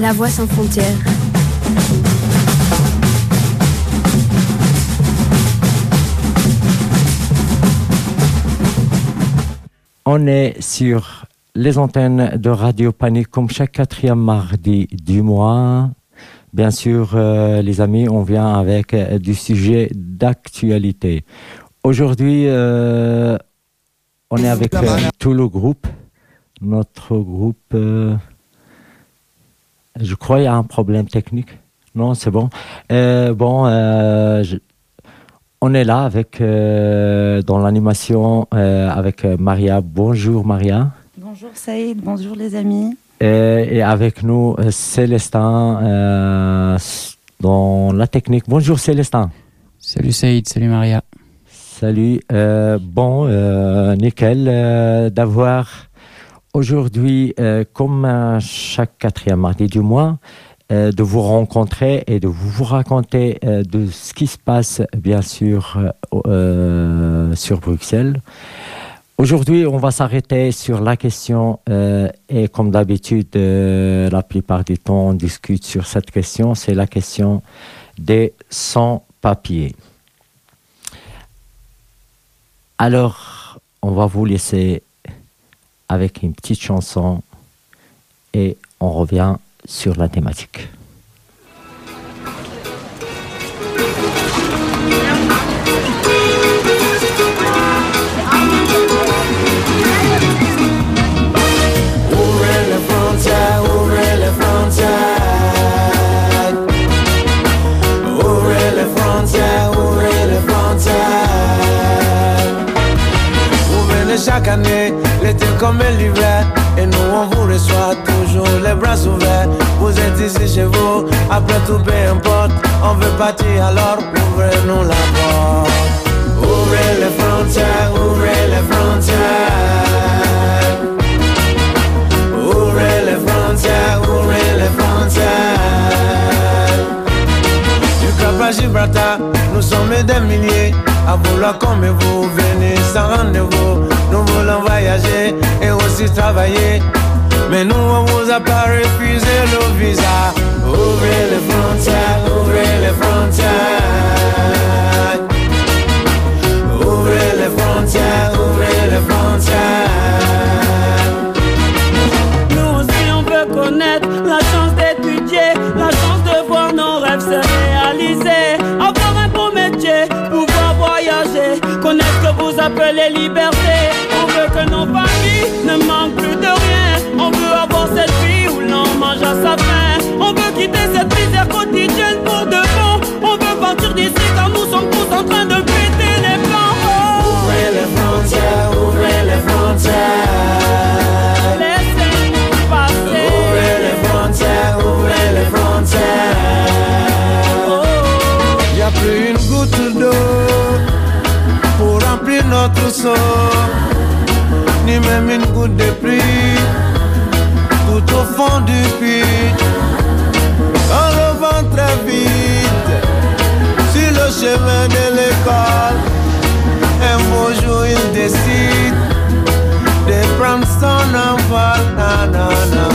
La voix sans frontières. On est sur les antennes de Radio Panique comme chaque quatrième mardi du mois. Bien sûr, euh, les amis, on vient avec euh, du sujet d'actualité. Aujourd'hui, euh, on est avec euh, tout le groupe. Notre groupe, euh, je crois qu'il y a un problème technique. Non, c'est bon. Euh, bon, euh, je- on est là avec euh, dans l'animation euh, avec Maria. Bonjour Maria. Bonjour Saïd, bonjour les amis. Euh, et avec nous Célestin euh, dans la technique. Bonjour Célestin. Salut Saïd, salut Maria. Salut. Euh, bon, euh, nickel euh, d'avoir aujourd'hui, comme chaque quatrième mardi du mois, de vous rencontrer et de vous raconter de ce qui se passe, bien sûr, sur Bruxelles. Aujourd'hui, on va s'arrêter sur la question, et comme d'habitude, la plupart du temps, on discute sur cette question, c'est la question des sans-papiers. Alors, on va vous laisser avec une petite chanson et on revient sur la thématique. Après tout peu importe. On veut partir alors ouvrez-nous la porte. Ouvrez les frontières, ouvrez les frontières. Ouvrez les frontières, ouvrez les frontières. Du Cap à Gibraltar, nous sommes des milliers à vouloir comme vous venez sans rendez-vous. Nous voulons voyager et aussi travailler. Mais nous, on vous a pas refusé le visa. Ouvrez les frontières, ouvrez les frontières. Ouvrez les frontières, ouvrez les frontières. Nous aussi on veut connaître la chance d'étudier, la chance de voir nos rêves se réaliser, avoir un beau métier, pouvoir voyager, connaître ce que vous appelez liberté. Ni même une goutte de pluie tout au fond du puits. On revend très vite sur le chemin de l'école. Un beau jour, il décide de prendre son envol. Na, na, na,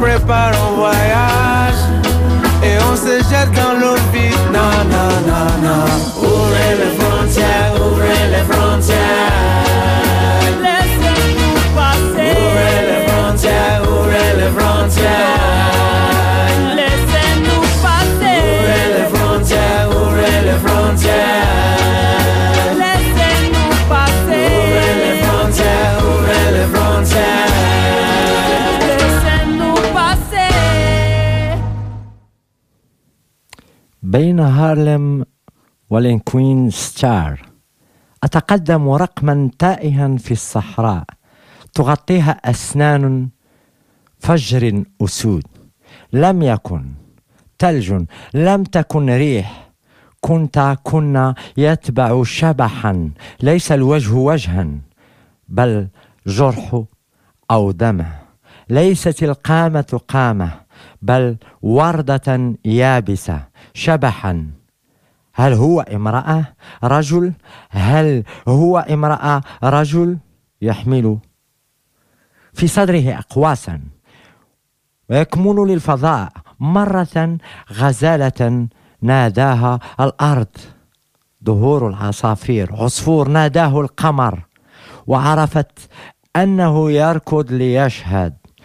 prépare en voyage. Et on se jette dans والإنكوين ستار. أتقدم رقما تائها في الصحراء. تغطيها أسنان فجر أسود. لم يكن ثلج لم تكن ريح. كنت كنا يتبع شبحا. ليس الوجه وجها بل جرح أو دمع ليست القامة قامة بل وردة يابسة. شبحا. هل هو امرأة رجل؟ هل هو امرأة رجل؟ يحمل في صدره أقواسا ويكمن للفضاء مرة غزالة ناداها الأرض. ظهور العصافير عصفور ناداه القمر وعرفت أنه يركض ليشهد.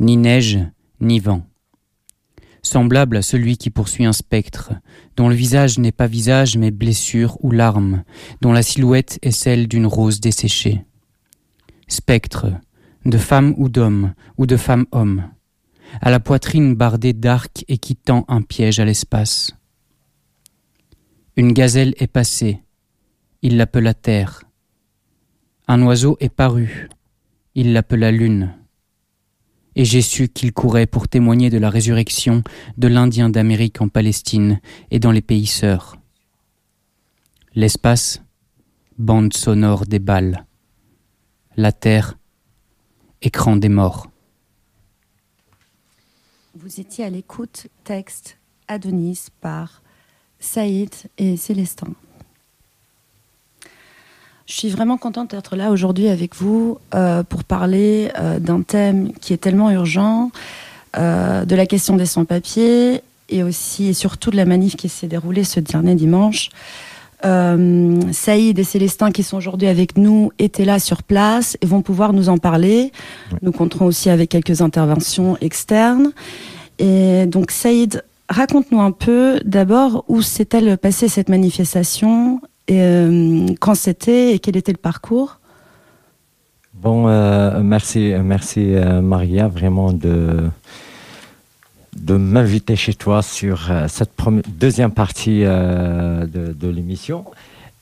Ni neige, ni vent. Semblable à celui qui poursuit un spectre, dont le visage n'est pas visage mais blessure ou larme, dont la silhouette est celle d'une rose desséchée. Spectre, de femme ou d'homme, ou de femme-homme, à la poitrine bardée d'arcs et qui tend un piège à l'espace. Une gazelle est passée, il l'appela terre. Un oiseau est paru, il l'appela lune. Et j'ai su qu'il courait pour témoigner de la résurrection de l'Indien d'Amérique en Palestine et dans les pays sœurs. L'espace, bande sonore des balles. La terre, écran des morts. Vous étiez à l'écoute texte Adonis par Saïd et Célestin. Je suis vraiment contente d'être là aujourd'hui avec vous euh, pour parler euh, d'un thème qui est tellement urgent, euh, de la question des sans-papiers et aussi et surtout de la manif qui s'est déroulée ce dernier dimanche. Saïd et Célestin qui sont aujourd'hui avec nous étaient là sur place et vont pouvoir nous en parler. Nous compterons aussi avec quelques interventions externes. Et donc Saïd, raconte-nous un peu d'abord où s'est-elle passée cette manifestation, et, euh, quand c'était et quel était le parcours? Bon, euh, merci, merci euh, Maria, vraiment de, de m'inviter chez toi sur cette deuxième partie de, l'émission.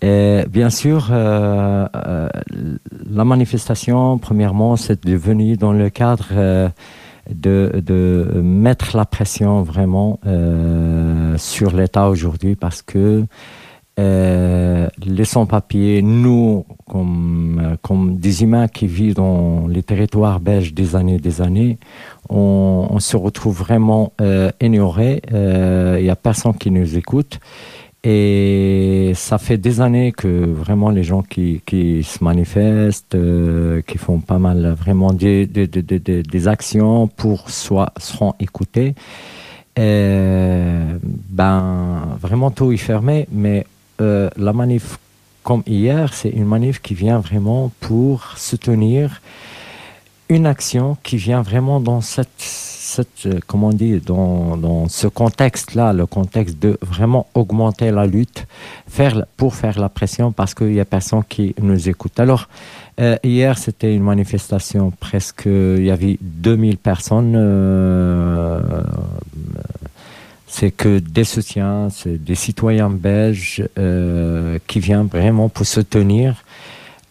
Et bien sûr, la manifestation, premièrement, c'est devenu dans le cadre de, de mettre la pression vraiment sur l'État aujourd'hui parce que euh, les sans-papiers, nous, comme, euh, comme des humains qui vivent dans les territoires belges des années des années, on, se retrouve vraiment euh, ignorés. Il n'y a personne qui nous écoute. Et ça fait des années que vraiment les gens qui, qui se manifestent, euh, qui font pas mal vraiment des, des, des, des- actions pour soit seront écoutés. Euh, ben vraiment tout est fermé, mais euh, la manif comme hier, c'est une manif qui vient vraiment pour soutenir une action qui vient vraiment dans cette, euh, comment on dit, dans, dans ce contexte-là, le contexte de vraiment augmenter la lutte, faire pour faire la pression parce qu'il y a personne qui nous écoute. Alors euh, hier, c'était une manifestation presque, il y avait 2000 personnes. C'est que des soutiens, c'est des citoyens belges euh, qui viennent vraiment pour soutenir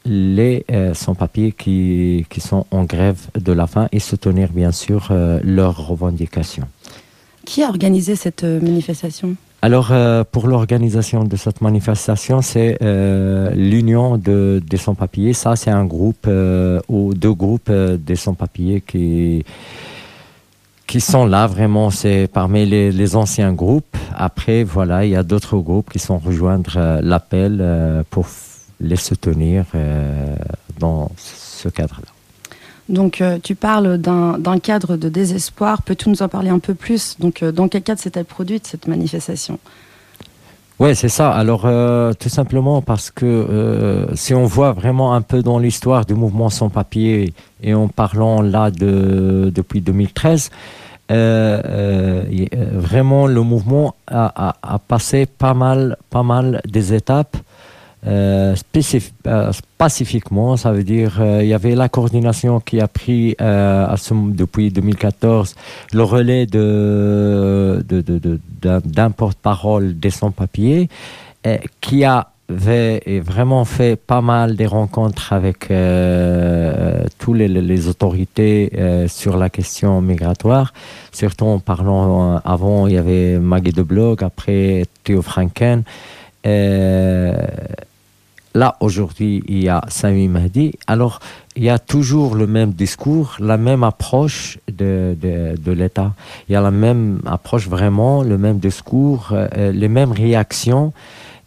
les euh, sans-papiers qui, qui sont en grève de la faim et soutenir bien sûr euh, leurs revendications. Qui a organisé cette manifestation? Alors, euh, pour l'organisation de cette manifestation, c'est euh, l'Union de, des sans-papiers. Ça, c'est un groupe euh, ou deux groupes des sans-papiers qui, qui sont là vraiment. C'est parmi les, anciens groupes. Après, voilà, il y a d'autres groupes qui sont rejoindre euh, l'appel euh, pour les soutenir euh, dans ce cadre-là. Donc, tu parles d'un cadre de désespoir. Peux-tu nous en parler un peu plus? Donc, dans quel cadre s'est-elle produite cette manifestation? Ouais, c'est ça. Alors, euh, tout simplement parce que euh, si on voit vraiment un peu dans l'histoire du mouvement sans papier et en parlant là de depuis 2013, euh, euh, euh, vraiment le mouvement a, a, a passé pas mal, pas mal des étapes. Euh, euh, ça veut dire euh, il y avait la coordination qui a pris euh, depuis 2014 le relais de, d'un, porte-parole des sans-papiers qui avait vraiment fait pas mal des rencontres avec euh, tous les, autorités sur la question migratoire. Surtout en parlant, avant il y avait Maggie de Blog, après Théo Franken. Là, aujourd'hui, il y a Sami Mahdi. Alors, il y a toujours le même discours, la même approche de, de, de l'État. Il y a la même approche, vraiment, le même discours, euh, les mêmes réactions.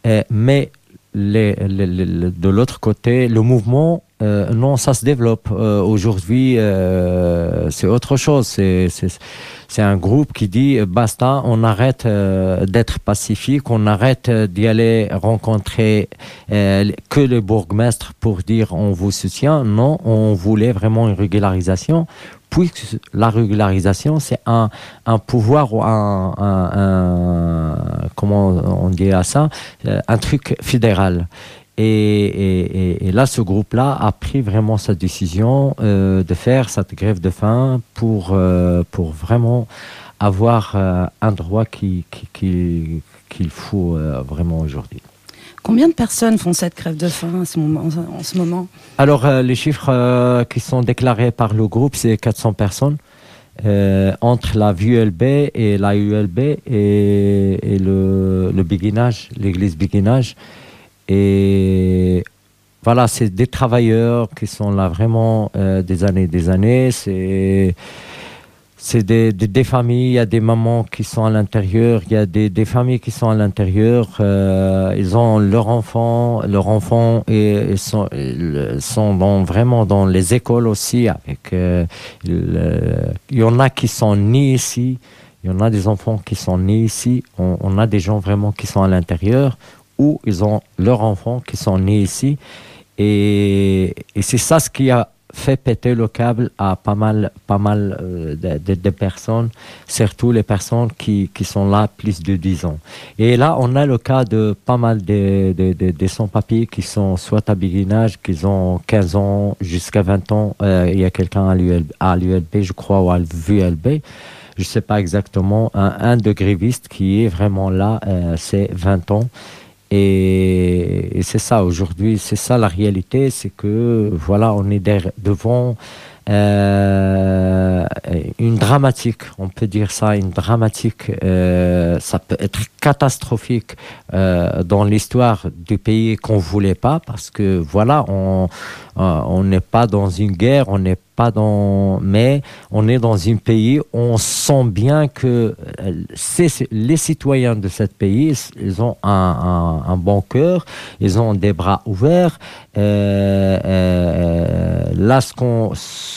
Euh, mais de l'autre côté, le mouvement, euh, non, ça se développe. Euh, Aujourd'hui, euh, c'est autre chose. C'est- un groupe qui dit basta, on arrête d'être pacifique, on arrête d'y aller rencontrer que le bourgmestre pour dire on vous soutient. Non, on voulait vraiment une régularisation. Puisque la régularisation, c'est un, un pouvoir ou un, un- un- comment on dit à ça, Euh, un truc fédéral. Et, là, ce groupe-là a pris vraiment sa décision euh, de faire cette grève de faim pour, euh, pour vraiment avoir un droit qui- qui- qui- qu'il faut vraiment aujourd'hui. Combien de personnes font cette grève de faim en ce moment? Alors, euh, les chiffres euh, qui sont déclarés par le groupe, c'est 400 personnes. euh, entre la VULB et la ULB et, le, le l'église béguinage. Et voilà, c'est des travailleurs qui sont là vraiment des années et des années. C'est c'est des, des, familles, il y a des mamans qui sont à l'intérieur, il y a des, des familles qui sont à l'intérieur, euh, ils ont leurs enfants, leurs enfants et, sont, sont dans, vraiment dans les écoles aussi. Avec, euh, le- il y en a qui sont nés ici, il y en a des enfants qui sont nés ici, on, on a des gens vraiment qui sont à l'intérieur ou ils ont leurs enfants qui sont nés ici. Et, et c'est ça ce qui a fait péter le câble à pas mal, pas mal euh, de, de- de personnes, surtout les personnes qui, qui sont là plus de 10 ans. Et là, on a le cas de pas mal de, de, sans-papiers qui sont soit à béguinage, qui ont 15 ans jusqu'à 20 ans. Euh, il y a quelqu'un à l'ULB, je crois, ou à l'ULB. Je sais pas exactement. Un, un de grévistes qui est vraiment là, euh, c'est 20 ans. Et, c'est ça aujourd'hui, c'est ça la réalité, c'est que voilà, on est devant euh, une dramatique, on peut dire ça, une dramatique. euh, ça peut être catastrophique euh, dans l'histoire du pays qu'on voulait pas, parce que voilà, on on n'est pas dans une guerre, on n'est pas dans, mais on est dans un pays où on sent bien que les citoyens de ce pays, ils ont un, un- bon cœur, ils ont des bras ouverts. Euh, là, ce qu'on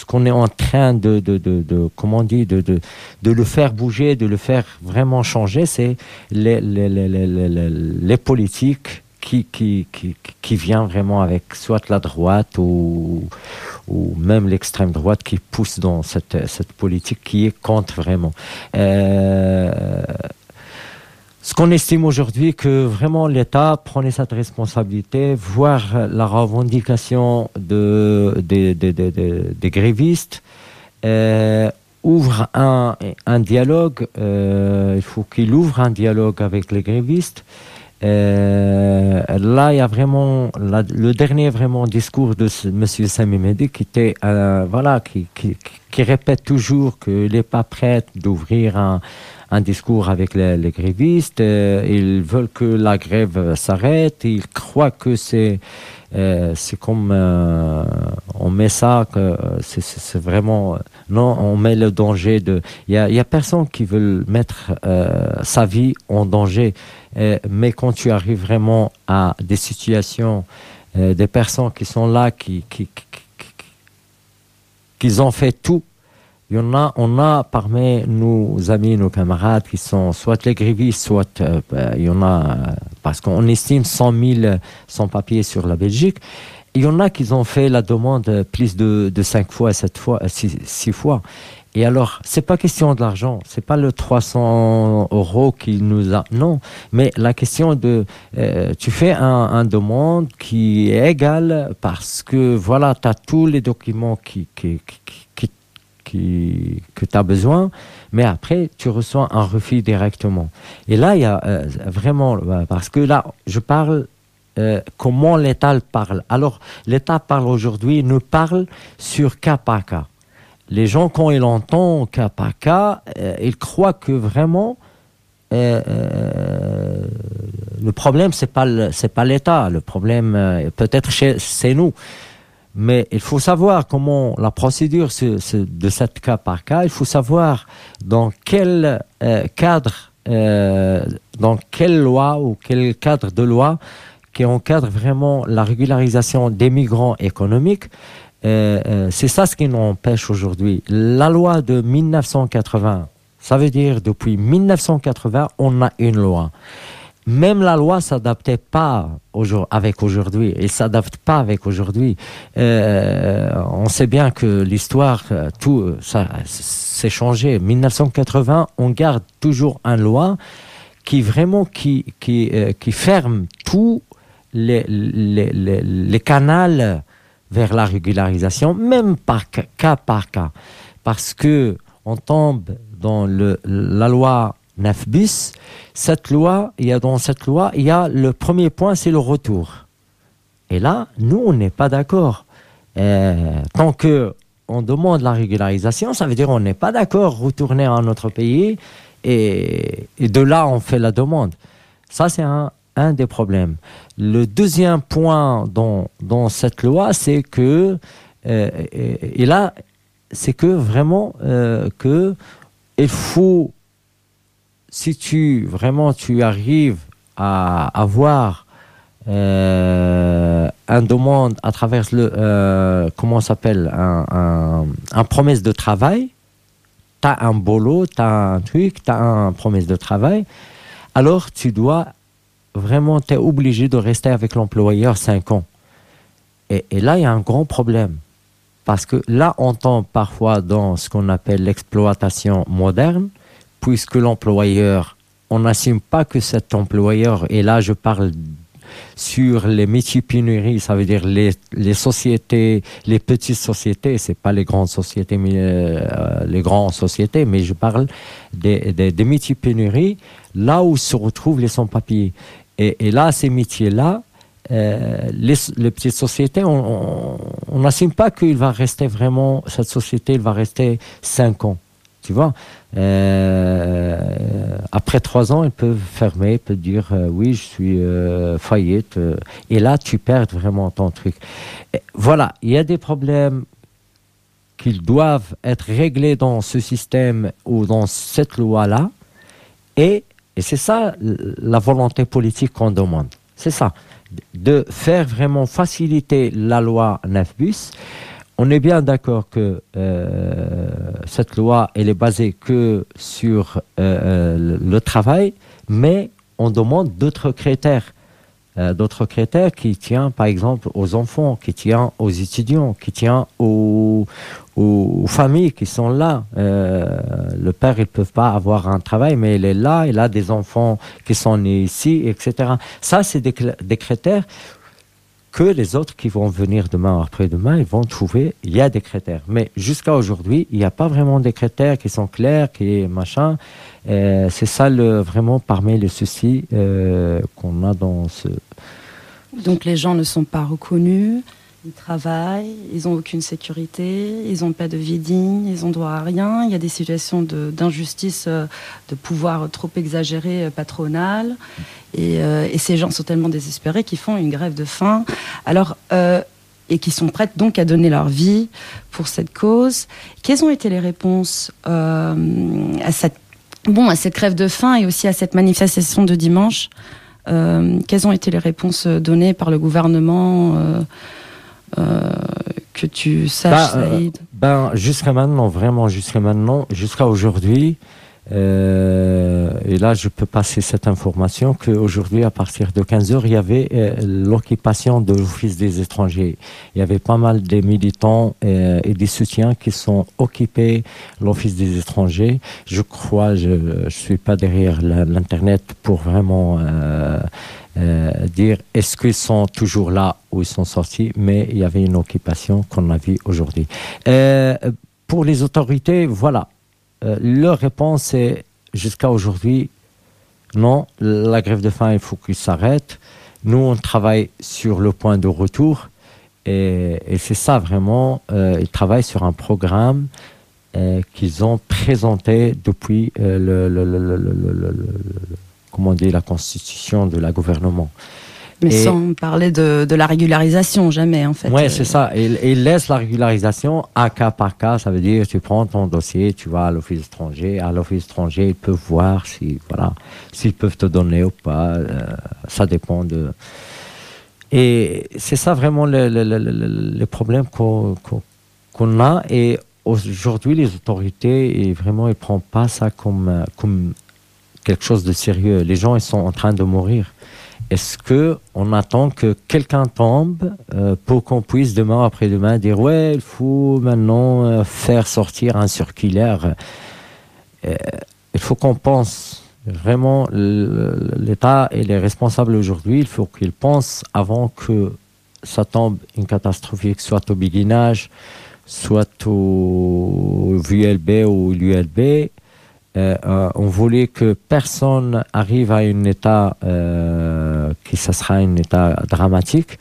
qu'on est en train de, de, de, comment dit, de, de, le faire bouger, de le faire vraiment changer, c'est les, les, les, les, politiques qui, qui, qui, qui vient vraiment avec soit la droite ou, ou même l'extrême droite qui pousse dans cette, cette politique qui est contre vraiment. Euh, ce qu'on estime aujourd'hui que vraiment l'État prenait cette responsabilité, voir la revendication de, des- grévistes, euh, ouvre un, dialogue, euh, il faut qu'il ouvre un dialogue avec les grévistes. Euh, là, il y a vraiment le dernier vraiment discours de ce, Monsieur Sami Mehdi qui, qui répète toujours qu'il n'est pas prêt d'ouvrir un, un discours avec les, grévistes. euh, ils veulent que la grève s'arrête. Ils croient que c'est euh, c'est comme euh, on met ça que c'est- vraiment non on met le danger de il y a, y a personne qui veut mettre sa vie en danger mais quand tu arrives vraiment à des situations des personnes qui sont là qui qui, qui, qui- ont fait tout il y en a, on a parmi nos amis, nos camarades qui sont soit les grévistes, soit euh, il y en a, euh, parce qu'on estime 100 000 sans-papiers sur la Belgique. Il y en a qui ont fait la demande euh, plus de, de 5 fois, 7 fois, 6, fois. Et alors, c'est pas question de l'argent, c'est pas le 300 euros qui nous a, non, mais la question de, euh, tu fais un, demande qui est égal parce que voilà, tu as tous les documents qui, qui, qui, qui, que tu as besoin, mais après, tu reçois un refus directement. Et là, il y a euh, vraiment, euh, parce que là, je parle euh, comment l'État le parle. Alors, l'État parle aujourd'hui, nous parle sur cas par cas. Les gens, quand ils entendent cas par cas, ils croient que vraiment, le problème, c'est pas le- pas l'État. Le problème, peut-être c'est nous. Mais il faut savoir comment la procédure se- de cette cas par cas. Il faut savoir dans quel euh, cadre, euh, dans quelle loi ou quel cadre de loi qui encadre vraiment la régularisation des migrants économiques. Euh, c'est ça ce qui nous empêche aujourd'hui. La loi de 1980, ça veut dire depuis 1980, on a une loi. Même la loi s'adaptait pas avec aujourd'hui. Elle s'adapte pas avec aujourd'hui. Euh, on sait bien que l'histoire, euh, tout euh, ça s'est changé. 1980, on garde toujours une loi qui vraiment qui qui qui ferme tous les les, les, les canaux vers la régularisation, même par ca- cas par cas, parce que on tombe dans le, la loi 9 bis. Cette loi, il y a dans cette loi, il y a le premier point, c'est le retour. Et là, nous, on n'est pas d'accord. Euh, tant que on demande la régularisation, ça veut dire on n'est pas d'accord retourner à notre pays et, de là on fait la demande. Ça, c'est un, des problèmes. Le deuxième point dans, cette loi, c'est que, euh, et, et là, c'est que vraiment euh, que il faut, si tu vraiment tu arrives à avoir euh, un demande à travers le euh, comment s'appelle un, promesse de travail, tu as un boulot, tu as un truc, tu as un promesse de travail, alors tu dois vraiment, tu obligé de rester avec l'employeur 5 ans. Et, et là, il y a un grand problème. Parce que là, on tombe parfois dans ce qu'on appelle l'exploitation moderne, puisque l'employeur, on n'assume pas que cet employeur, et là je parle sur les métiers pénuries, ça veut dire les, sociétés, les petites sociétés, c'est pas les grandes sociétés, mais euh, les grandes sociétés, mais je parle des, des, métiers pénuries, là où se retrouvent les sans-papiers. Et, et là, ces métiers-là, euh, les, les, petites sociétés, on n'assume pas qu'il va rester vraiment, cette société, il va rester 5 ans. Tu vois euh, Après 3 ans, ils peuvent fermer, ils peuvent dire euh, oui, je suis euh, faillite. et là, tu perds vraiment ton truc. Voilà, il y a des problèmes qui doivent être réglés dans ce système ou dans cette loi-là. Et, et c'est ça la volonté politique qu'on demande. C'est ça de faire vraiment faciliter la loi 9 bus. On est bien d'accord que euh, cette loi, elle est basée que sur euh, le travail, mais on demande d'autres critères. Euh, d'autres critères qui tiennent, par exemple, aux enfants, qui tiennent aux étudiants, qui tiennent aux, familles qui sont là. Euh, le père, ils ne peuvent pas avoir un travail, mais il est là, il a des enfants qui sont nés ici, etc. Ça, c'est des, critères que les autres qui vont venir demain ou après-demain, ils vont trouver, il y a des critères. Mais jusqu'à aujourd'hui, il n'y a pas vraiment des critères qui sont clairs, qui machin. Euh, c'est ça le, vraiment parmi les soucis euh, qu'on a dans ce... Donc les gens ne sont pas reconnus, Ils travaillent, ils n'ont aucune sécurité, ils n'ont pas de vie digne, ils n'ont droit à rien. Il y a des situations d'injustice, de, de, pouvoir trop exagéré patronal. Et, et, ces gens sont tellement désespérés qu'ils font une grève de faim. Alors, euh, et qui sont prêtes donc à donner leur vie pour cette cause. Quelles ont été les réponses euh, à cette bon à cette grève de faim et aussi à cette manifestation de dimanche? Euh, Quelles ont été les réponses données par le gouvernement euh, euh que tu saches, bah, Saïd Ben jusqu'à maintenant, vraiment jusqu'à maintenant, jusqu'à aujourd'hui. Euh, et là, je peux passer cette information qu'aujourd'hui, à partir de 15 heures, il y avait euh, l'occupation de l'Office des étrangers. Il y avait pas mal de militants euh, et des soutiens qui sont occupés l'Office des étrangers. Je crois, je ne suis pas derrière l'Internet pour vraiment dire est-ce qu'ils sont toujours là ou ils sont sortis, mais il y avait une occupation qu'on a vue aujourd'hui. Pour les autorités, voilà, euh, leur réponse est jusqu'à aujourd'hui non, la grève de faim, il faut qu'il s'arrête. Nous, on travaille sur le point de retour et, c'est ça vraiment. Euh, ils travaillent sur un programme euh, qu'ils ont présenté depuis euh, le, comment la constitution de la gouvernement. Mais Et- sans parler de, de la régularisation, jamais en fait. Ouais, Euh, c'est ça. Et il laisse la régularisation à cas par cas. Ça veut dire, tu prends ton dossier, tu vas à l'office étranger. À l'office étranger, ils peuvent voir si, voilà, s'ils peuvent te donner ou pas. Euh, ça dépend de. Et c'est ça vraiment le, le, le, le, le problème qu'on a. Et aujourd'hui, les autorités, et vraiment, ils ne prennent pas ça comme, comme quelque chose de sérieux. Les gens, ils sont en train de mourir. Est-ce que on attend que quelqu'un tombe euh, pour qu'on puisse demain après-demain dire ouais il faut maintenant euh, faire sortir un circulaire. Euh, Il faut qu'on pense vraiment l'État et les responsables aujourd'hui. Il faut qu'ils pensent avant que ça tombe une catastrophique soit au béguinage soit au VLB ou l'ULB euh, euh, on voulait que personne arrive à un état euh, qui ça sera un état dramatique.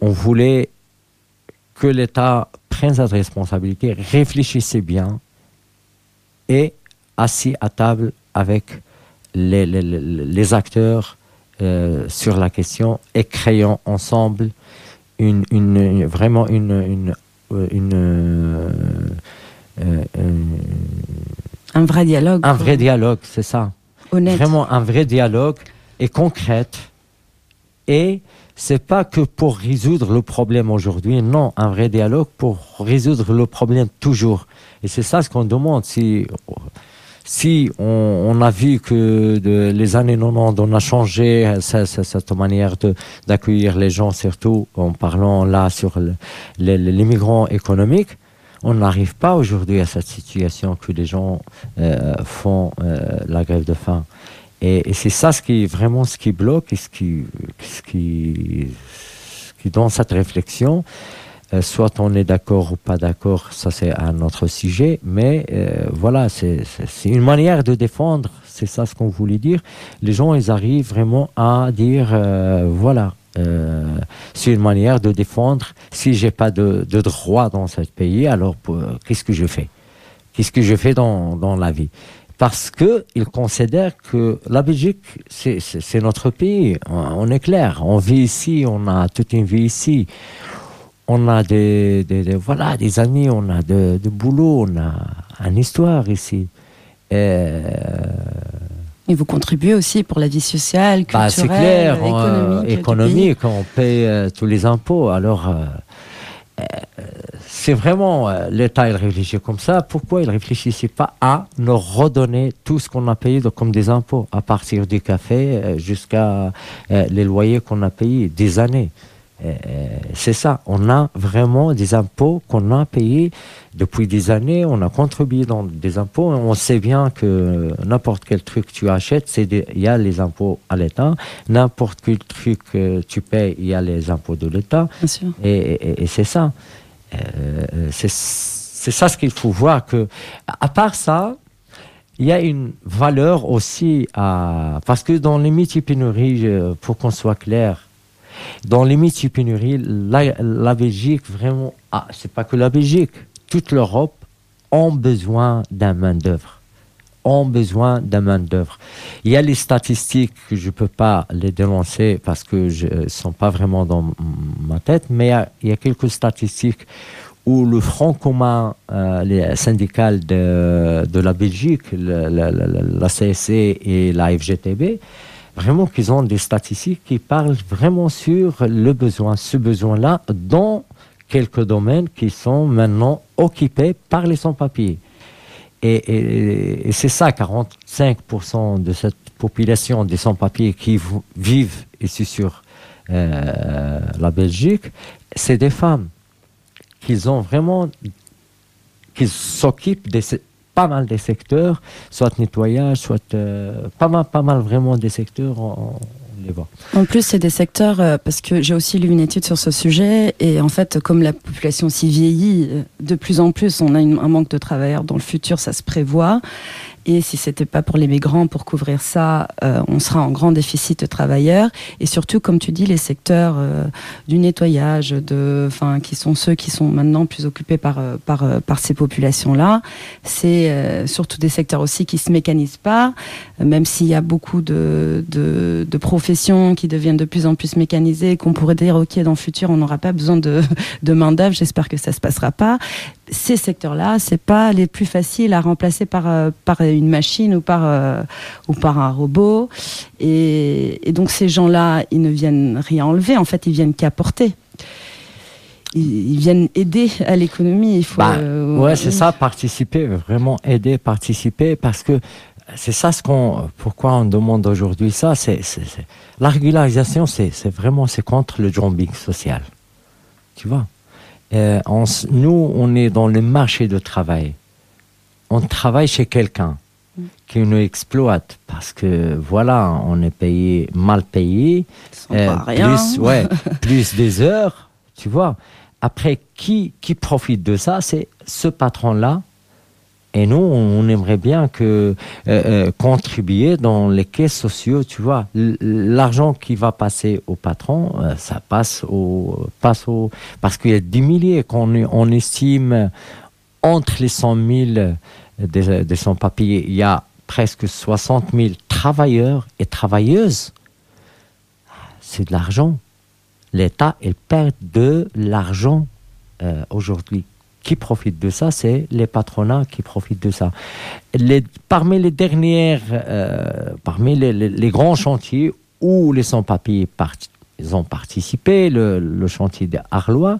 On voulait que l'État prenne cette responsabilité, réfléchissez bien et assis à table avec les, les- les- acteurs sur la question et créons ensemble une, une- vraiment une, une, Un vrai dialogue. un vrai dialogue, c'est ça. Honnête. Vraiment un vrai dialogue et concrète. Et c'est pas que pour résoudre le problème aujourd'hui, non, un vrai dialogue pour résoudre le problème toujours. Et c'est ça ce qu'on demande. Si, si on, on a vu que de, les années 90, on a changé euh, ce- ce- cette manière d'accueillir les gens, surtout en parlant là sur le- le- le- les migrants économiques, on n'arrive pas aujourd'hui à cette situation que les gens euh, font euh, la grève de faim. Et, c'est ça ce qui vraiment ce qui bloque ce qui, ce qui, ce qui dans cette réflexion, euh, soit on est d'accord ou pas d'accord, ça c'est un autre sujet, mais euh, voilà, c'est une manière de défendre, c'est ça ce qu'on voulait dire. Les gens, ils arrivent vraiment à dire, euh, voilà, euh, c'est une manière de défendre. Si j'ai pas de, de droit dans ce pays, alors pour- qu'est-ce que je fais? Qu'est-ce que je fais dans, dans la vie? Parce que ils considèrent que la Belgique, c'est- notre pays. On, est clair. On vit ici, on a toute une vie ici. On a des, des- voilà, des amis, on a de, de boulot, on a une histoire ici. Euh, Et vous contribuez aussi pour la vie sociale, culturelle, bah, c'est clair, économique. euh, économique, on paye euh, tous les impôts. Alors, euh, c'est vraiment l'État, il réfléchit comme ça. Pourquoi il ne réfléchissait pas à nous redonner tout ce qu'on a payé de- comme des impôts, à partir du café jusqu'à les loyers qu'on a payés des années? C'est ça, on a vraiment des impôts qu'on a payés depuis des années, on a contribué dans des impôts, on sait bien que n'importe quel truc tu achètes, il y a les impôts à l'État, n'importe quel truc euh, tu payes, il y a les impôts de l'État, et, et- et c'est ça. Euh, c'est ça ce qu'il faut voir que, à part ça, il y a une valeur aussi à parce que dans les multipénuries, euh, pour qu'on soit clair, Dans les multipénuries, la, la Belgique, vraiment, ah, c'est pas que la Belgique, toute l'Europe ont besoin d'un main-d'œuvre ont besoin d'un main-d'œuvre. Il y a les statistiques que je ne peux pas les dénoncer parce que ne sont pas vraiment dans ma tête, mais il y a, quelques statistiques où le Front commun euh, syndical de, de la Belgique, le- la- la- la CSC et la FGTB, vraiment qu'ils ont des statistiques qui parlent vraiment sur le besoin, ce besoin-là, dans quelques domaines qui sont maintenant occupés par les sans-papiers. Et, c'est ça, 45% de cette population des sans-papiers qui vivent ici sur euh, la Belgique, c'est des femmes qu'ils ont vraiment, qu'ils s'occupent de ce- pas mal des secteurs, soit nettoyage, soit euh, pas mal, pas mal vraiment des secteurs, on, les. En plus, c'est des secteurs, euh, parce que j'ai aussi lu une étude sur ce sujet, et en fait, comme la population s'y vieillit, euh, de plus en plus, on a un manque de travailleurs dans le futur, ça se prévoit. Et si c'était pas pour les migrants, pour couvrir ça, euh, on sera en grand déficit de travailleurs. Et surtout, comme tu dis, les secteurs euh, du nettoyage, de, enfin, qui sont ceux qui sont maintenant plus occupés par euh, par euh, par ces populations-là, c'est euh, surtout des secteurs aussi qui se mécanisent pas, euh, même s'il y a beaucoup de, de de professions qui deviennent de plus en plus mécanisées, qu'on pourrait dire ok dans le futur on n'aura pas besoin de de main d'œuvre. J'espère que ça se passera pas ces secteurs-là, c'est pas les plus faciles à remplacer par euh, par une machine ou par euh, ou par un robot. Et, et donc ces gens-là, ils ne viennent rien enlever. En fait, ils viennent qu'apporter. Ils, ils viennent aider à l'économie. Il faut. Bah, euh, ouais, c'est ça, participer, vraiment aider, participer, parce que c'est ça ce qu'on, pourquoi on demande aujourd'hui ça, c'est, la régularisation, c'est, c'est vraiment, c'est contre le jumping social. Tu vois? Euh, on nous, on est dans le marché de travail. On travaille chez quelqu'un Mm. qui nous exploite parce que voilà, on est payé, mal payé. Euh, plus, ouais, plus des heures, tu vois. Après, qui, qui profite de ça? C'est ce patron-là. Et nous, on aimerait bien que euh, euh, contribuer dans les caisses sociaux, tu vois. L'argent qui va passer au patron, euh, ça passe au, passe au, parce qu'il y a des milliers qu'on on estime entre les 100 000 des, des sans-papiers, il y a presque 60 000 travailleurs et travailleuses. C'est de l'argent. L'État, il perd de l'argent euh, aujourd'hui. Qui profite de ça C'est les patronats qui profitent de ça. Les, parmi les dernières, euh, parmi les, les- les grands chantiers où les sans-papiers part- ont participé, le, le chantier de Arlois,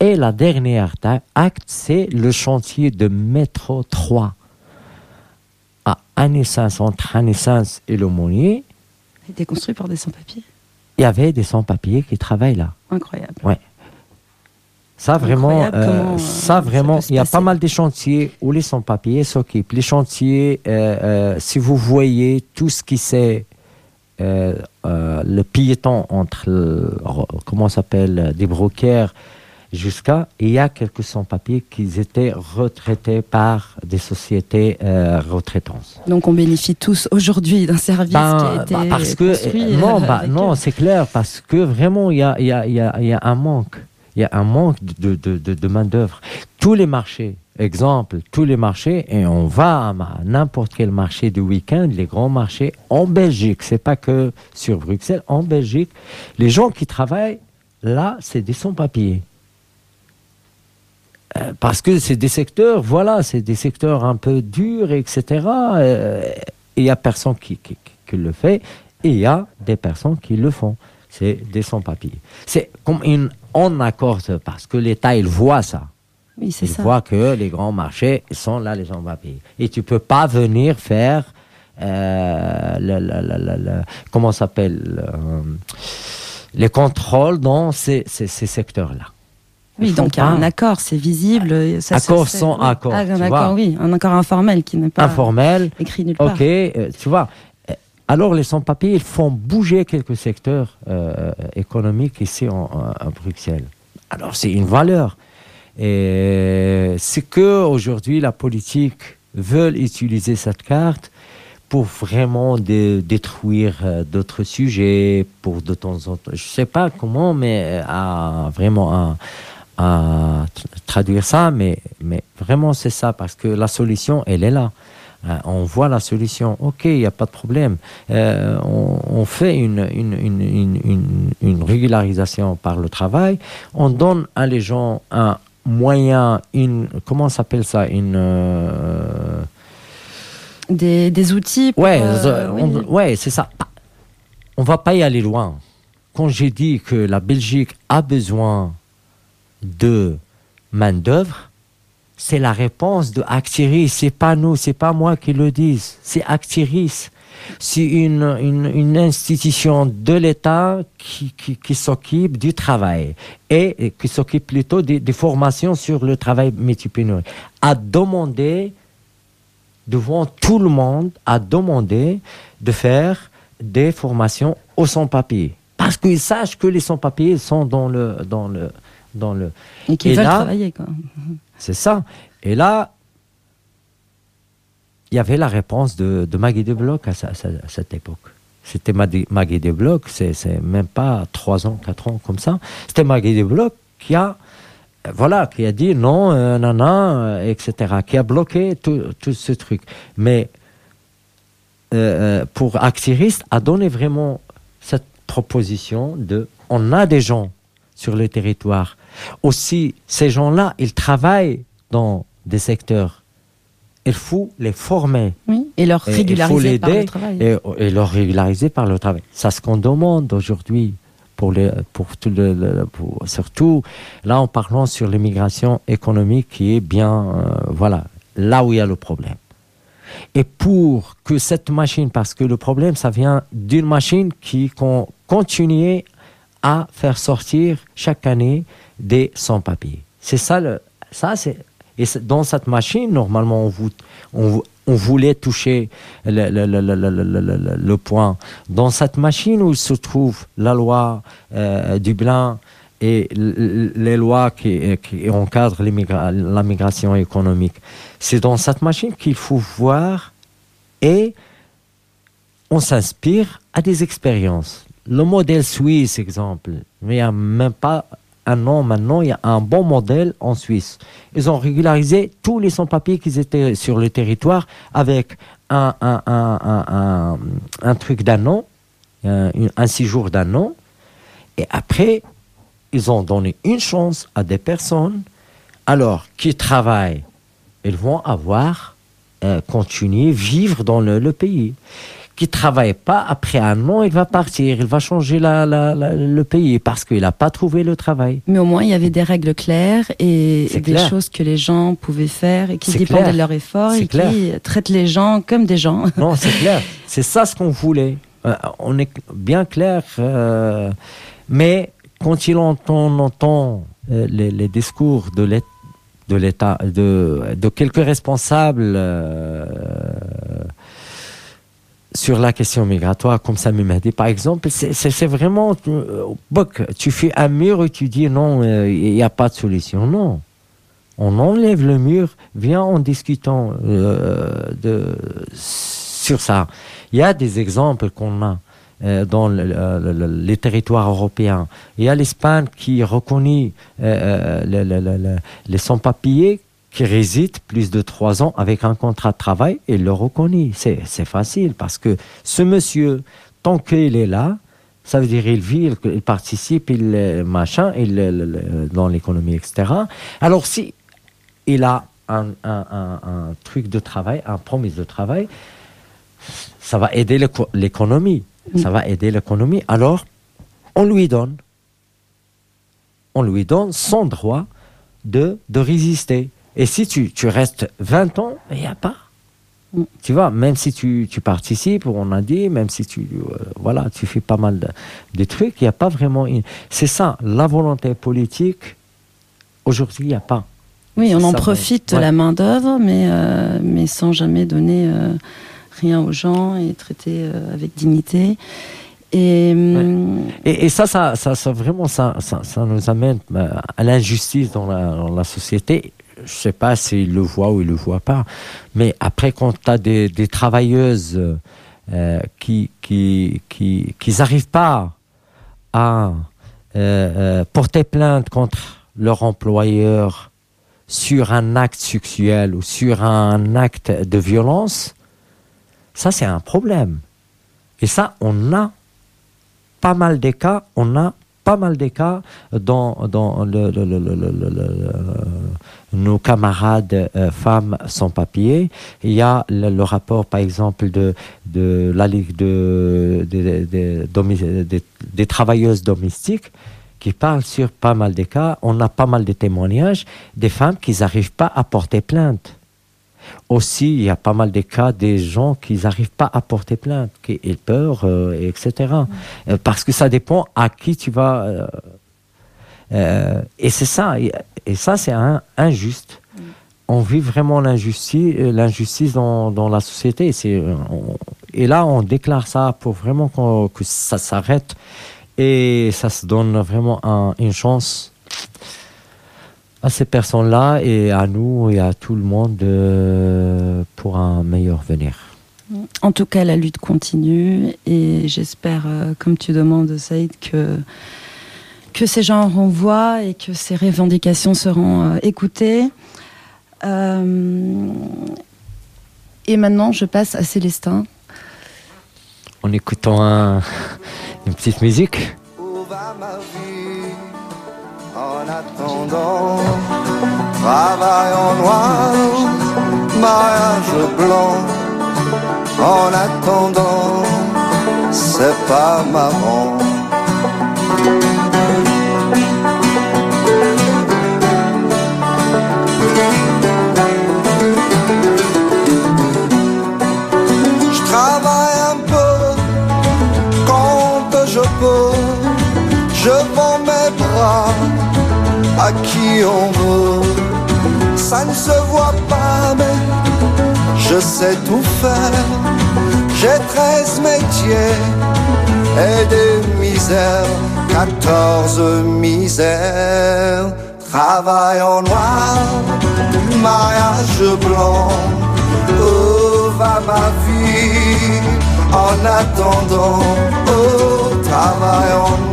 et la dernière acte, c'est le chantier de métro 3 à Anessens, entre Anessens et l'Aumônier. Il a été construit par des sans-papiers? Il y avait des sans-papiers qui travaillent là. Incroyable. Ça vraiment, euh, comment, euh, ça vraiment, il y a pas mal de chantiers où les sans-papiers s'occupent. Les chantiers, euh, euh, si vous voyez tout ce qui c'est le piéton entre, le- comment s'appelle, des brocaires jusqu'à, il y a quelques sans-papiers qui étaient retraités par des sociétés retraitantes. Donc on bénéficie tous aujourd'hui d'un service qui a Ben, été bah, parce que construit. non, bah, non, c'est clair parce que vraiment il y a, il y, a, il y, a, il y a un manque, il y a un manque de, de, de, de main d'œuvre. Tous les marchés, exemple, tous les marchés et on va à n'importe quel marché du week-end, les grands marchés en Belgique, c'est pas que sur Bruxelles, en Belgique, les gens qui travaillent là, c'est des sans-papiers. Euh, Parce que c'est des secteurs, voilà, c'est des secteurs un peu durs, etc. euh, il y a personne qui- qui le fait, et il y a des personnes qui le font. C'est des sans-papiers. C'est comme une, on accorde, parce que l'État, il voit ça. Oui, c'est Il ça. voit que les grands marchés sont là, les sans-papiers. Et tu peux pas venir faire, euh, le, le- comment s'appelle, euh, les contrôles dans ces, ces, ces secteurs-là. Oui, donc il y a un accord, c'est visible. et Ça Accord sans accord, Ah, tu un vois. accord, oui, un accord informel qui n'est pas Informel, écrit nulle part. Ok, euh, tu vois. Euh, Alors, les sans-papiers, font bouger quelques secteurs euh, économiques ici en, Bruxelles. Alors, c'est une valeur. Et c'est que aujourd'hui la politique veut utiliser cette carte pour vraiment détruire euh, d'autres sujets, pour de temps en temps, je sais pas comment, mais à vraiment à, à tra- traduire ça, mais, mais vraiment c'est ça, parce que la solution, elle est là. Euh, on voit la solution, ok, il n'y a pas de problème. Euh, on, on fait une, une, une, une, régularisation par le travail, on donne à les gens un moyen, une, comment s'appelle ça, une... euh, Des, des outils. pour, Ouais, euh, oui. ouais, c'est ça. On va pas y aller loin. Quand j'ai dit que la Belgique a besoin de main d'œuvre, c'est la réponse de Actiris. C'est pas nous, c'est pas moi qui le dis. C'est Actiris. C'est une, une, une institution de l'État qui, qui, qui s'occupe du travail et, qui s'occupe plutôt des, des formations sur le travail multipénurique. A demandé devant tout le monde a demandé de faire des formations aux sans-papiers. Parce qu'ils sachent que les sans-papiers sont dans le, dans le, dans le. Et qui Et veulent là- travailler, quoi. C'est ça. Et là, il y avait la réponse de, de Maggie de Bloch à, cette époque. C'était Maggie de Bloch, c'est même pas trois ans, quatre ans comme ça. C'était Maggie de Bloch qui a, euh, voilà, qui a dit non, euh, nana, euh, etc., qui a bloqué tout, ce truc. Mais euh, euh, pour Actirist, a donné vraiment cette proposition de, on a des gens sur le territoire. Aussi, ces gens-là, ils travaillent dans des secteurs. Il faut les former Oui. Et leur Et régulariser par le travail. et, et leur régulariser par le travail. C'est ce qu'on demande aujourd'hui. Pour les, pour tout le, le- pour- surtout là en parlant sur l'immigration économique qui est bien euh, voilà là où il y a le problème et pour que cette machine parce que le problème ça vient d'une machine qui con, continuait à faire sortir chaque année des sans-papiers c'est ça le ça c'est et dans cette machine normalement on vous on, on voulait toucher le, le- le- le- point. Dans cette machine où se trouve la loi euh, Dublin et les lois qui, qui encadrent la migration économique, c'est dans cette machine qu'il faut voir et on s'inspire à des expériences. Le modèle suisse, exemple, il n'y a même pas un an maintenant, il y a un bon modèle en Suisse. Ils ont régularisé tous les sans-papiers qui étaient sur le territoire avec un, truc d'un an, un, une- un séjour d'un an. Et après, ils ont donné une chance à des personnes, alors qui travaillent, ils vont avoir, euh, continuer, vivre dans le pays. Qui travaille pas, après un an, il va partir, il va changer la, la- la- le pays parce qu'il n'a pas trouvé le travail. Mais au moins, il y avait des règles claires et des clair. choses que les gens pouvaient faire et qui dépendaient clair. de leur effort et clair. qui traitent les gens comme des gens. Non, c'est clair. C'est ça ce qu'on voulait. Euh, on est bien clair. euh, mais quand il entend, on entend euh, les, les discours de l'État, de, de, de quelques responsables sur la question migratoire, comme Sami Mehdi, par exemple, c'est- vraiment. euh, tu fais un mur et tu dis non, euh, il n'y a pas de solution. Non. On enlève le mur, viens en discutant euh, de, sur ça. Il y a des exemples qu'on a dans le- le- le- les territoires européens. Il y a l'Espagne qui reconnaît le- le- le- le- les sans-papiers qui résident plus de trois ans avec un contrat de travail et le reconnaît. C'est c'est facile parce que ce monsieur, tant qu'il est là, ça veut dire il vit, il, participe, il machin, il dans l'économie, etc. Alors si il a un, un- un- un truc de travail, un promise de travail, ça va aider l'éco- l'économie. Ça va aider l'économie. Alors, on lui donne, on lui donne son droit de, de résister. Et si tu, tu restes 20 ans, il n'y a pas. Mm. Tu vois, même si tu, tu participes, on a dit, même si tu, euh, voilà, tu fais pas mal de, de trucs, il n'y a pas vraiment une... C'est ça, la volonté politique, aujourd'hui, il n'y a pas. Oui, on en ça, profite ouais. de la main-d'œuvre, mais, euh, mais sans jamais donner euh, rien aux gens et traiter avec dignité. Et, hum, Et, et ça, ça, ça, ça, vraiment, ça, ça, ça nous amène à l'injustice dans la, dans la société. Je sais pas s'il le voit ou il le voit pas. Mais après, quand tu as des, des travailleuses euh, qui qui qui qui n'arrivent pas à euh, euh, porter plainte contre leur employeur sur un acte sexuel ou sur un acte de violence, ça c'est un problème. Et ça, on a pas mal de cas, on a pas mal de cas dans, le nos camarades euh, femmes sans papier. Il y a le, rapport, par exemple, de, de la Ligue de, des travailleuses domestiques qui parle sur pas mal de cas. On a pas mal de témoignages des femmes qui n'arrivent pas à porter plainte. Aussi, il y a pas mal de cas des gens qui n'arrivent pas à porter plainte, qui ont peur, euh, etc. Euh, parce que ça dépend à qui tu vas. Euh, et c'est ça, et, ça c'est injuste. On vit vraiment l'injustice, l'injustice dans, dans, la société. C'est, et là, on déclare ça pour vraiment que ça s'arrête et ça se donne vraiment une chance à ces personnes-là et à nous et à tout le monde euh, pour un meilleur venir. En tout cas, la lutte continue et j'espère, euh, comme tu demandes, Saïd, que, que ces gens auront voix et que ces revendications seront euh, écoutées. et maintenant, je passe à Célestin. En écoutant une petite musique. Attendant, travail en noir, mariage blanc. En attendant, c'est pas marrant. Je travaille un peu quand je peux, je vends mes bras qui on veut. Ça ne se voit pas, mais je sais tout faire. J'ai treize métiers et des misères, quatorze misères. Travail en noir, mariage blanc, où va ma vie en attendant? Oh, travail en noir,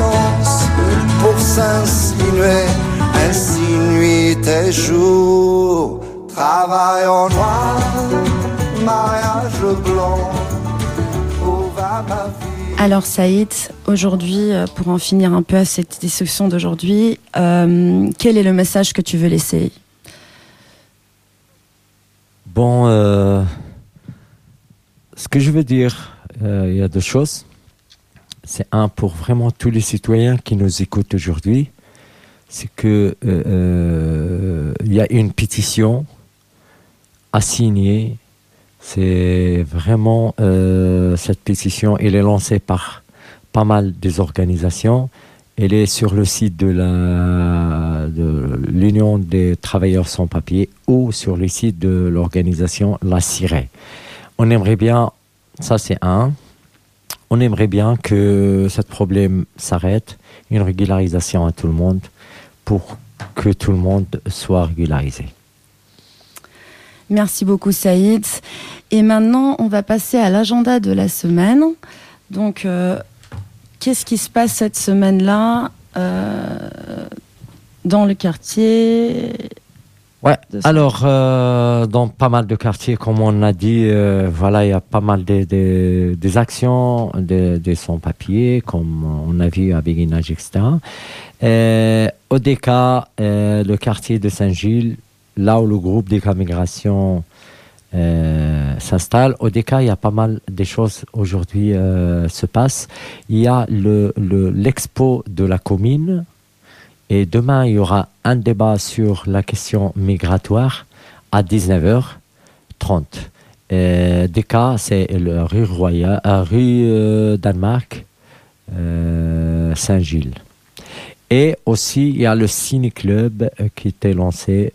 la patience pour s'insinuer, ainsi nuit et jour. Travail en noir, mariage blanc, où va ma vie? Alors Saïd, aujourd'hui, euh, pour en finir un peu à cette discussion d'aujourd'hui, euh, quel est le message que tu veux laisser? Bon, euh, ce que je veux dire, euh, il y a deux choses. C'est un pour vraiment tous les citoyens qui nous écoutent aujourd'hui, c'est que euh, euh, il y a une pétition à signer. C'est vraiment euh, cette pétition, elle est lancée par pas mal des organisations. Elle est sur le site de la de l'Union des travailleurs sans papier ou sur le site de l'organisation La Cirée. On aimerait bien, ça c'est un, on aimerait bien que ce problème s'arrête, une régularisation à tout le monde pour que tout le monde soit régularisé. Merci beaucoup Saïd. Et maintenant, on va passer à l'agenda de la semaine. Donc, euh, qu'est-ce qui se passe cette semaine-là euh, dans le quartier? Ouais. Alors, euh, dans pas mal de quartiers, comme on a dit, euh, voilà, il y a pas mal de, de- des actions de, de sans-papiers, comme on a vu à Béguinage, etc. Euh, ODK, euh, le quartier de Saint-Gilles, là où le groupe des Migration euh, s'installe. Au DK, il y a pas mal de choses aujourd'hui euh, se passent. Il y a le le- l'expo de la commune et demain il y aura un débat sur la question migratoire à 19h30. Euh, DK, c'est le rue Royal, euh, rue euh, Danemark, euh, Saint-Gilles. Et aussi, il y a le Ciné Club qui était lancé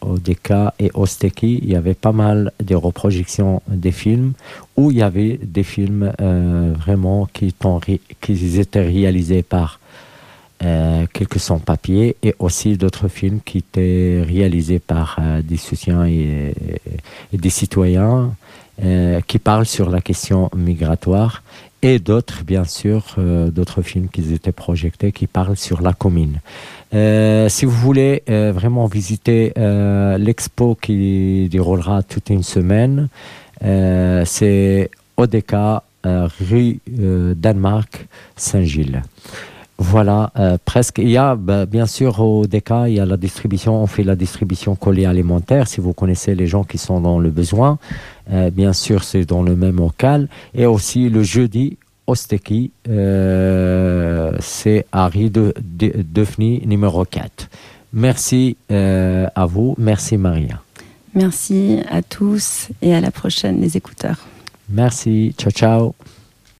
au DK et au Steki. Il y avait pas mal de reprojections des films où il y avait des films vraiment qui, qui étaient réalisés par quelques sans-papiers et aussi d'autres films qui étaient réalisés par euh, des soutiens et, des citoyens euh, qui parlent sur la question migratoire et d'autres, bien sûr, euh, d'autres films qui étaient projetés qui parlent sur la commune. Euh, si vous voulez euh, vraiment visiter euh, l'expo qui déroulera toute une semaine, euh, c'est ODK, euh, rue euh, Danemark, Saint-Gilles. Voilà, euh, presque. Il y a, bah, bien sûr, au DK, il y a la distribution. On fait la distribution colis alimentaire. Si vous connaissez les gens qui sont dans le besoin, euh, bien sûr, c'est dans le même local. Et aussi le jeudi, au Steki, euh, c'est rue de, de, numéro 4. Merci euh, à vous. Merci, Maria. Merci à tous et à la prochaine, les écouteurs. Merci. Ciao, ciao.